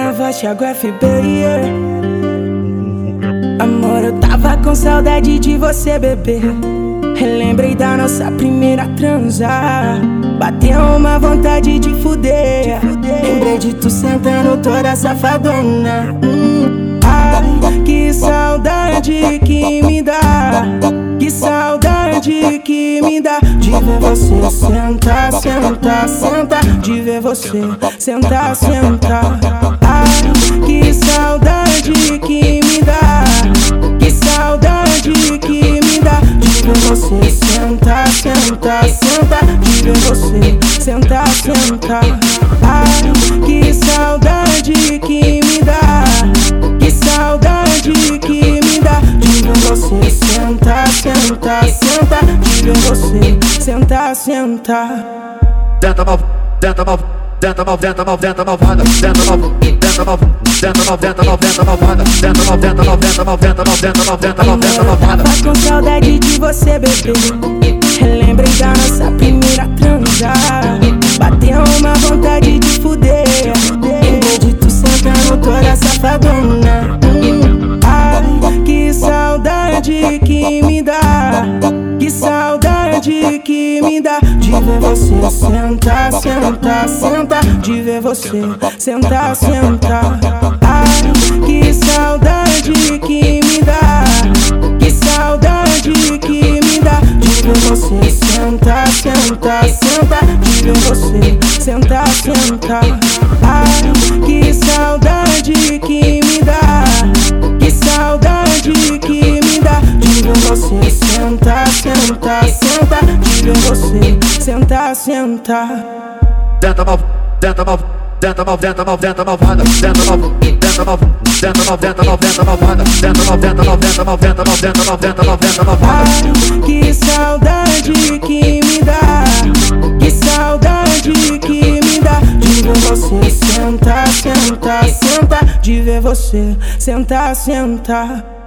na voz, Thiago FB, yeah. Vou convocar. Amor, eu tava com saudade de você, bebê. Relembrei da nossa primeira transa. Bateu uma vontade de fuder. Lembrei de tu sentando toda safadona. Hum, ai, que saudade que me dá. Que saudade que me dá de ver você sentar, sentar, sentar. De ver você sentar, sentar. Ai, que saudade que me dá. Que saudade que me dá de ver você sentar, sentar, sentar. De ver você sentar, sentar. Sentar. Você sentar, sentar. Tenta mal, tenta mal, tenta mal, tenta mal, tenta malvada, tenta mal, tenta mal, tenta mal, tenta mal, tenta malvada, tenta mal, tenta mal, tenta mal, tenta mal, tenta mal, tenta mal, tenta malvada. Tava com saudade de você, bebê. Relembrei da nossa primeira transa. Bateu uma vontade de fuder. Lembrei de tu sentando toda safadona. Hum, ai, que saudade que me dá. Que saudade que me dá de ver você sentar, sentar, sentar. De ver você sentar, sentar. Ai, que saudade que me dá. Que saudade que me dá de ver você sentar, sentar, sentar. De ver você sentar, sentar. Você sentar, sentar. Tenta mal, tenta mal, tenta mal, tenta mal, tenta malvada, tenta mal, tenta mal, tenta mal, tenta mal, tenta malvada, tenta mal, tenta mal, tenta mal, tenta mal, tenta mal, tenta mal, tenta malvada. Que saudade que me dá. Que saudade que me dá de ver você sentar, sentar, sentar. De ver você sentar, sentar.